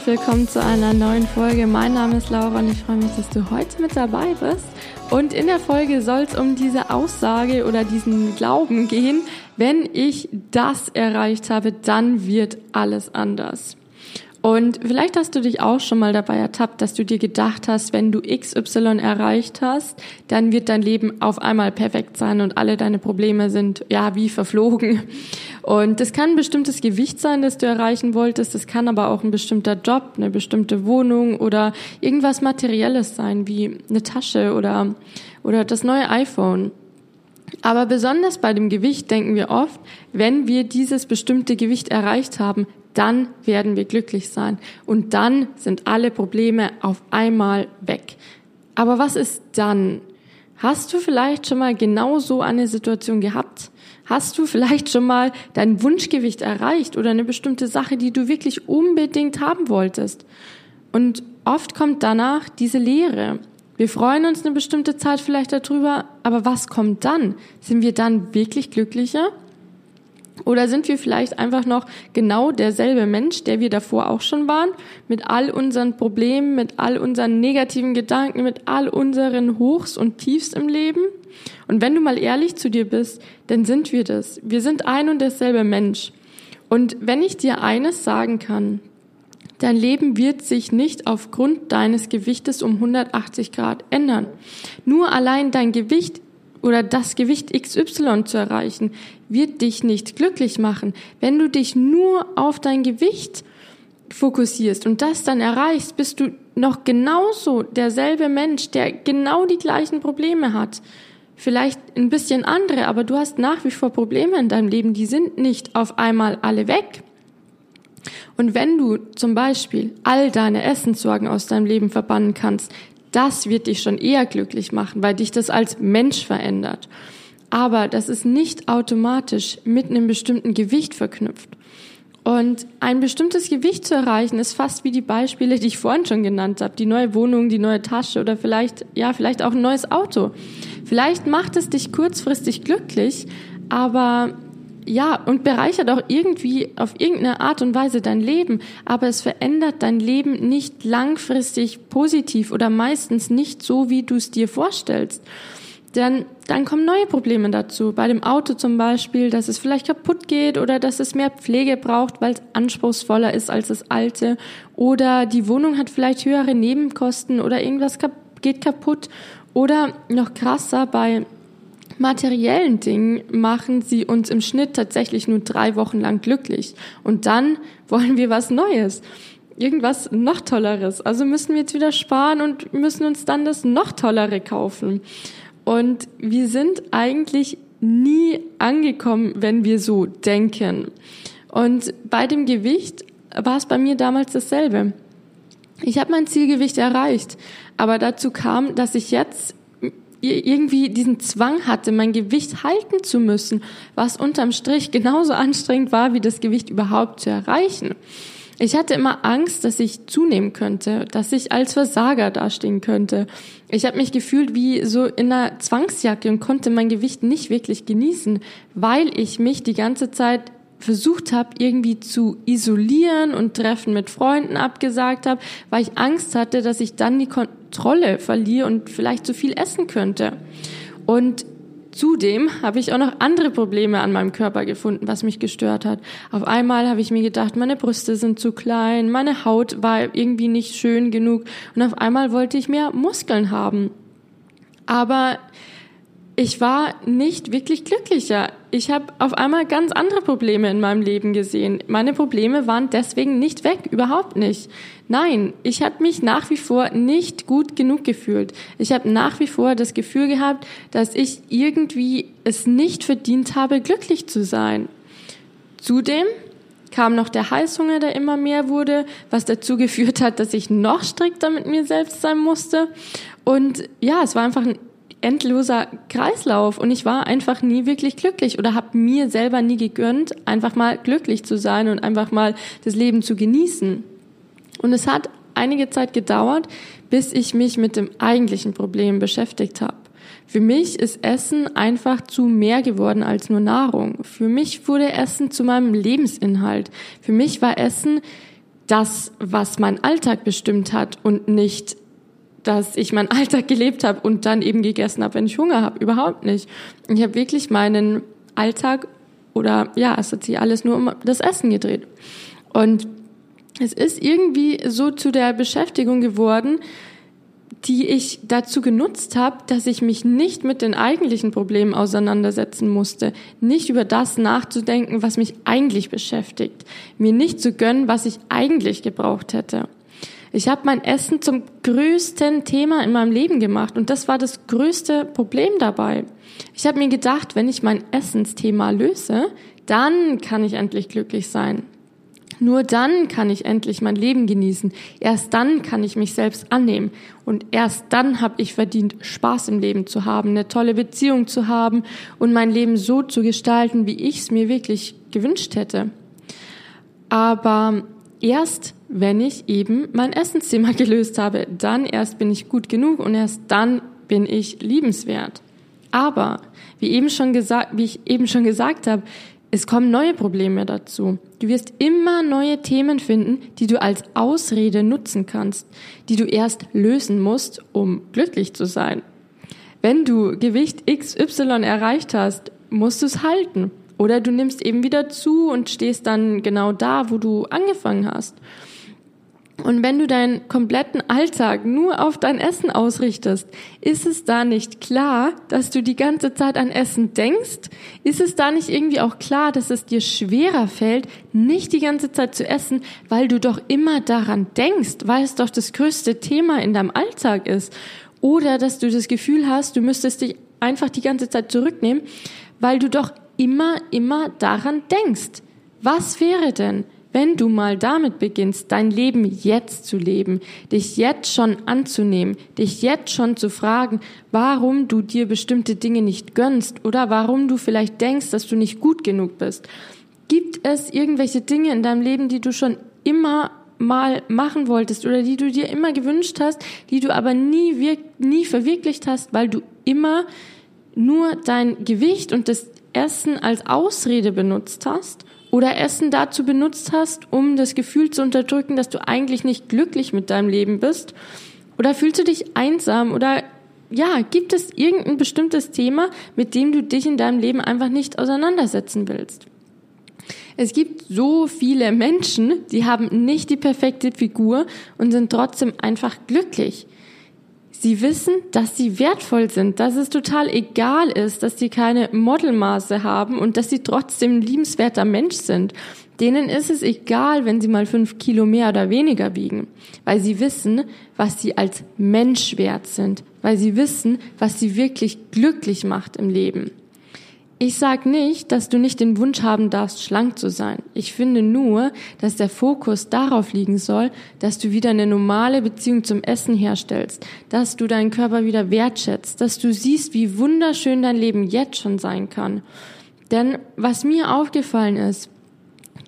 Herzlich willkommen zu einer neuen Folge. Mein Name ist Laura und ich freue mich, dass du heute mit dabei bist. Und in der Folge soll es um diese Aussage oder diesen Glauben gehen, wenn ich das erreicht habe, dann wird alles anders. Und vielleicht hast du dich auch schon mal dabei ertappt, dass du dir gedacht hast, wenn du XY erreicht hast, dann wird dein Leben auf einmal perfekt sein und alle deine Probleme sind ja wie verflogen. Und das kann ein bestimmtes Gewicht sein, das du erreichen wolltest. Das kann aber auch ein bestimmter Job, eine bestimmte Wohnung oder irgendwas Materielles sein, wie eine Tasche oder, oder das neue iPhone. Aber besonders bei dem Gewicht denken wir oft, wenn wir dieses bestimmte Gewicht erreicht haben, dann werden wir glücklich sein und dann sind alle Probleme auf einmal weg. Aber was ist dann? Hast du vielleicht schon mal genau so eine Situation gehabt? Hast du vielleicht schon mal dein Wunschgewicht erreicht oder eine bestimmte Sache, die du wirklich unbedingt haben wolltest? Und oft kommt danach diese Leere. Wir freuen uns eine bestimmte Zeit vielleicht darüber, aber was kommt dann? Sind wir dann wirklich glücklicher? Oder sind wir vielleicht einfach noch genau derselbe Mensch, der wir davor auch schon waren, mit all unseren Problemen, mit all unseren negativen Gedanken, mit all unseren Hochs und Tiefs im Leben? Und wenn du mal ehrlich zu dir bist, dann sind wir das. Wir sind ein und derselbe Mensch. Und wenn ich dir eines sagen kann, dein Leben wird sich nicht aufgrund deines Gewichtes um 180 Grad ändern. Nur allein dein Gewicht oder das Gewicht XY zu erreichen, wird dich nicht glücklich machen. Wenn du dich nur auf dein Gewicht fokussierst und das dann erreichst, bist du noch genauso derselbe Mensch, der genau die gleichen Probleme hat. Vielleicht ein bisschen andere, aber du hast nach wie vor Probleme in deinem Leben, die sind nicht auf einmal alle weg. Und wenn du zum Beispiel all deine Essenssorgen aus deinem Leben verbannen kannst, das wird dich schon eher glücklich machen, weil dich das als Mensch verändert. Aber das ist nicht automatisch mit einem bestimmten Gewicht verknüpft. Und ein bestimmtes Gewicht zu erreichen, ist fast wie die Beispiele, die ich vorhin schon genannt habe. Die neue Wohnung, die neue Tasche oder vielleicht, ja, vielleicht auch ein neues Auto. Vielleicht macht es dich kurzfristig glücklich, aber ja, und bereichert auch irgendwie auf irgendeine Art und Weise dein Leben, aber es verändert dein Leben nicht langfristig positiv oder meistens nicht so, wie du es dir vorstellst. Denn dann kommen neue Probleme dazu. Bei dem Auto zum Beispiel, dass es vielleicht kaputt geht oder dass es mehr Pflege braucht, weil es anspruchsvoller ist als das alte. Oder die Wohnung hat vielleicht höhere Nebenkosten oder irgendwas geht kaputt. Oder noch krasser bei materiellen Dingen machen sie uns im Schnitt tatsächlich nur drei Wochen lang glücklich. Und dann wollen wir was Neues. Irgendwas noch Tolleres. Also müssen wir jetzt wieder sparen und müssen uns dann das noch Tollere kaufen. Und wir sind eigentlich nie angekommen, wenn wir so denken. Und bei dem Gewicht war es bei mir damals dasselbe. Ich habe mein Zielgewicht erreicht, aber dazu kam, dass ich jetzt irgendwie diesen Zwang hatte, mein Gewicht halten zu müssen, was unterm Strich genauso anstrengend war, wie das Gewicht überhaupt zu erreichen. Ich hatte immer Angst, dass ich zunehmen könnte, dass ich als Versager dastehen könnte. Ich habe mich gefühlt wie so in einer Zwangsjacke und konnte mein Gewicht nicht wirklich genießen, weil ich mich die ganze Zeit versucht habe, irgendwie zu isolieren und Treffen mit Freunden abgesagt habe, weil ich Angst hatte, dass ich dann die Kontrolle verliere und vielleicht zu viel essen könnte. Und Zudem habe ich auch noch andere Probleme an meinem Körper gefunden, was mich gestört hat. Auf einmal habe ich mir gedacht, meine Brüste sind zu klein, meine Haut war irgendwie nicht schön genug und auf einmal wollte ich mehr Muskeln haben. Aber ich war nicht wirklich glücklicher. Ich habe auf einmal ganz andere Probleme in meinem Leben gesehen. Meine Probleme waren deswegen nicht weg, überhaupt nicht. Nein, ich habe mich nach wie vor nicht gut genug gefühlt. Ich habe nach wie vor das Gefühl gehabt, dass ich irgendwie es nicht verdient habe, glücklich zu sein. Zudem kam noch der Heißhunger, der immer mehr wurde, was dazu geführt hat, dass ich noch strikter mit mir selbst sein musste. Und ja, es war einfach ein endloser Kreislauf und ich war einfach nie wirklich glücklich oder habe mir selber nie gegönnt, einfach mal glücklich zu sein und einfach mal das Leben zu genießen. Und es hat einige Zeit gedauert, bis ich mich mit dem eigentlichen Problem beschäftigt habe. Für mich ist Essen einfach zu mehr geworden als nur Nahrung. Für mich wurde Essen zu meinem Lebensinhalt. Für mich war Essen das, was mein Alltag bestimmt hat und nicht, dass ich meinen Alltag gelebt habe und dann eben gegessen habe, wenn ich Hunger habe. Überhaupt nicht. Ich habe wirklich meinen Alltag oder ja, es hat sich alles nur um das Essen gedreht. Und es ist irgendwie so zu der Beschäftigung geworden, die ich dazu genutzt habe, dass ich mich nicht mit den eigentlichen Problemen auseinandersetzen musste, nicht über das nachzudenken, was mich eigentlich beschäftigt, mir nicht zu gönnen, was ich eigentlich gebraucht hätte. Ich habe mein Essen zum größten Thema in meinem Leben gemacht und das war das größte Problem dabei. Ich habe mir gedacht, wenn ich mein Essensthema löse, dann kann ich endlich glücklich sein. Nur dann kann ich endlich mein Leben genießen. Erst dann kann ich mich selbst annehmen. Und erst dann habe ich verdient, Spaß im Leben zu haben, eine tolle Beziehung zu haben und mein Leben so zu gestalten, wie ich es mir wirklich gewünscht hätte. Aber erst, wenn ich eben mein Essensthema gelöst habe, dann erst bin ich gut genug und erst dann bin ich liebenswert. Aber, wie, eben schon gesagt, wie ich eben schon gesagt habe, es kommen neue Probleme dazu. Du wirst immer neue Themen finden, die du als Ausrede nutzen kannst, die du erst lösen musst, um glücklich zu sein. Wenn du Gewicht XY erreicht hast, musst du es halten. Oder du nimmst eben wieder zu und stehst dann genau da, wo du angefangen hast. Und wenn du deinen kompletten Alltag nur auf dein Essen ausrichtest, ist es da nicht klar, dass du die ganze Zeit an Essen denkst? Ist es da nicht irgendwie auch klar, dass es dir schwerer fällt, nicht die ganze Zeit zu essen, weil du doch immer daran denkst, weil es doch das größte Thema in deinem Alltag ist? Oder dass du das Gefühl hast, du müsstest dich einfach die ganze Zeit zurücknehmen, weil du doch immer, immer daran denkst. Was wäre denn, wenn du mal damit beginnst, dein Leben jetzt zu leben, dich jetzt schon anzunehmen, dich jetzt schon zu fragen, warum du dir bestimmte Dinge nicht gönnst oder warum du vielleicht denkst, dass du nicht gut genug bist. Gibt es irgendwelche Dinge in deinem Leben, die du schon immer mal machen wolltest oder die du dir immer gewünscht hast, die du aber nie, nie verwirklicht hast, weil du immer nur dein Gewicht und das Essen als Ausrede benutzt hast? Oder Essen dazu benutzt hast, um das Gefühl zu unterdrücken, dass du eigentlich nicht glücklich mit deinem Leben bist? Oder fühlst du dich einsam? Oder ja, gibt es irgendein bestimmtes Thema, mit dem du dich in deinem Leben einfach nicht auseinandersetzen willst? Es gibt so viele Menschen, die haben nicht die perfekte Figur und sind trotzdem einfach glücklich. Sie wissen, dass sie wertvoll sind, dass es total egal ist, dass sie keine Modelmaße haben und dass sie trotzdem ein liebenswerter Mensch sind. Denen ist es egal, wenn sie mal fünf Kilo mehr oder weniger wiegen, weil sie wissen, was sie als Mensch wert sind, weil sie wissen, was sie wirklich glücklich macht im Leben. Ich sage nicht, dass du nicht den Wunsch haben darfst, schlank zu sein. Ich finde nur, dass der Fokus darauf liegen soll, dass du wieder eine normale Beziehung zum Essen herstellst, dass du deinen Körper wieder wertschätzt, dass du siehst, wie wunderschön dein Leben jetzt schon sein kann. Denn was mir aufgefallen ist,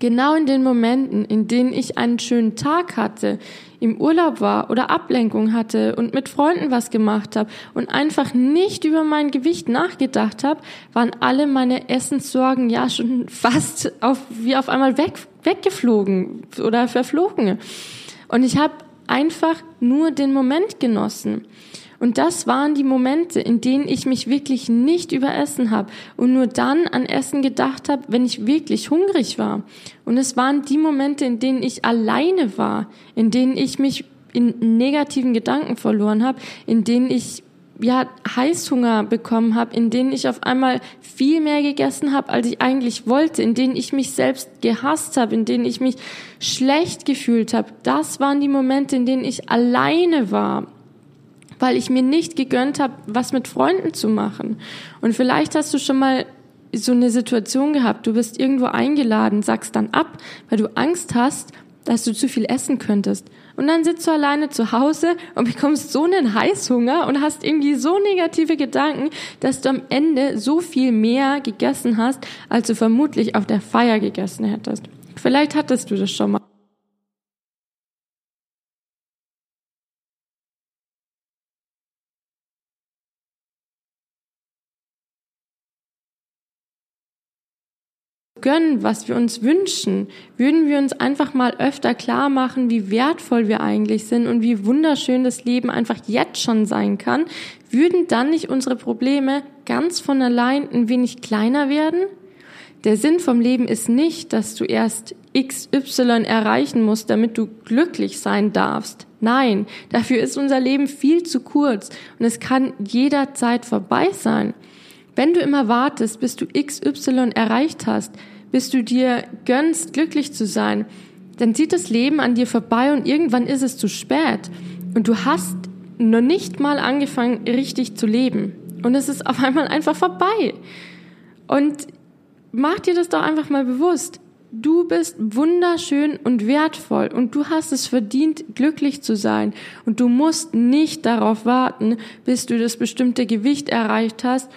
genau in den Momenten, in denen ich einen schönen Tag hatte, im Urlaub war oder Ablenkung hatte und mit Freunden was gemacht habe und einfach nicht über mein Gewicht nachgedacht habe, waren alle meine Essenssorgen ja schon fast auf, wie auf einmal weg, weggeflogen oder verflogen. Und ich habe einfach nur den Moment genossen. Und das waren die Momente, in denen ich mich wirklich nicht überessen habe und nur dann an Essen gedacht habe, wenn ich wirklich hungrig war. Und es waren die Momente, in denen ich alleine war, in denen ich mich in negativen Gedanken verloren habe, in denen ich ja Heißhunger bekommen habe, in denen ich auf einmal viel mehr gegessen habe, als ich eigentlich wollte, in denen ich mich selbst gehasst habe, in denen ich mich schlecht gefühlt habe. Das waren die Momente, in denen ich alleine war weil ich mir nicht gegönnt habe, was mit Freunden zu machen. Und vielleicht hast du schon mal so eine Situation gehabt, du bist irgendwo eingeladen, sagst dann ab, weil du Angst hast, dass du zu viel essen könntest. Und dann sitzt du alleine zu Hause und bekommst so einen Heißhunger und hast irgendwie so negative Gedanken, dass du am Ende so viel mehr gegessen hast, als du vermutlich auf der Feier gegessen hättest. Vielleicht hattest du das schon mal. Gönnen, was wir uns wünschen, würden wir uns einfach mal öfter klar machen, wie wertvoll wir eigentlich sind und wie wunderschön das Leben einfach jetzt schon sein kann, würden dann nicht unsere Probleme ganz von allein ein wenig kleiner werden? Der Sinn vom Leben ist nicht, dass du erst XY erreichen musst, damit du glücklich sein darfst. Nein, dafür ist unser Leben viel zu kurz und es kann jederzeit vorbei sein. Wenn du immer wartest, bis du XY erreicht hast, bis du dir gönnst, glücklich zu sein, dann zieht das Leben an dir vorbei und irgendwann ist es zu spät. Und du hast noch nicht mal angefangen, richtig zu leben. Und es ist auf einmal einfach vorbei. Und mach dir das doch einfach mal bewusst. Du bist wunderschön und wertvoll und du hast es verdient, glücklich zu sein. Und du musst nicht darauf warten, bis du das bestimmte Gewicht erreicht hast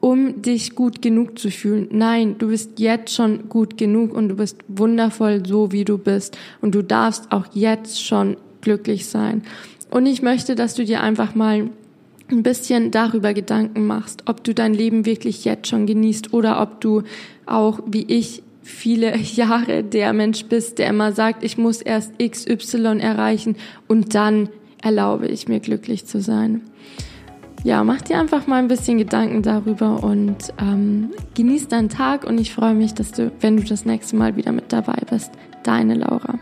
um dich gut genug zu fühlen. Nein, du bist jetzt schon gut genug und du bist wundervoll so, wie du bist. Und du darfst auch jetzt schon glücklich sein. Und ich möchte, dass du dir einfach mal ein bisschen darüber Gedanken machst, ob du dein Leben wirklich jetzt schon genießt oder ob du auch, wie ich, viele Jahre der Mensch bist, der immer sagt, ich muss erst XY erreichen und dann erlaube ich mir glücklich zu sein ja, mach dir einfach mal ein bisschen Gedanken darüber und ähm, genieß deinen Tag und ich freue mich, dass du, wenn du das nächste Mal wieder mit dabei bist, deine Laura.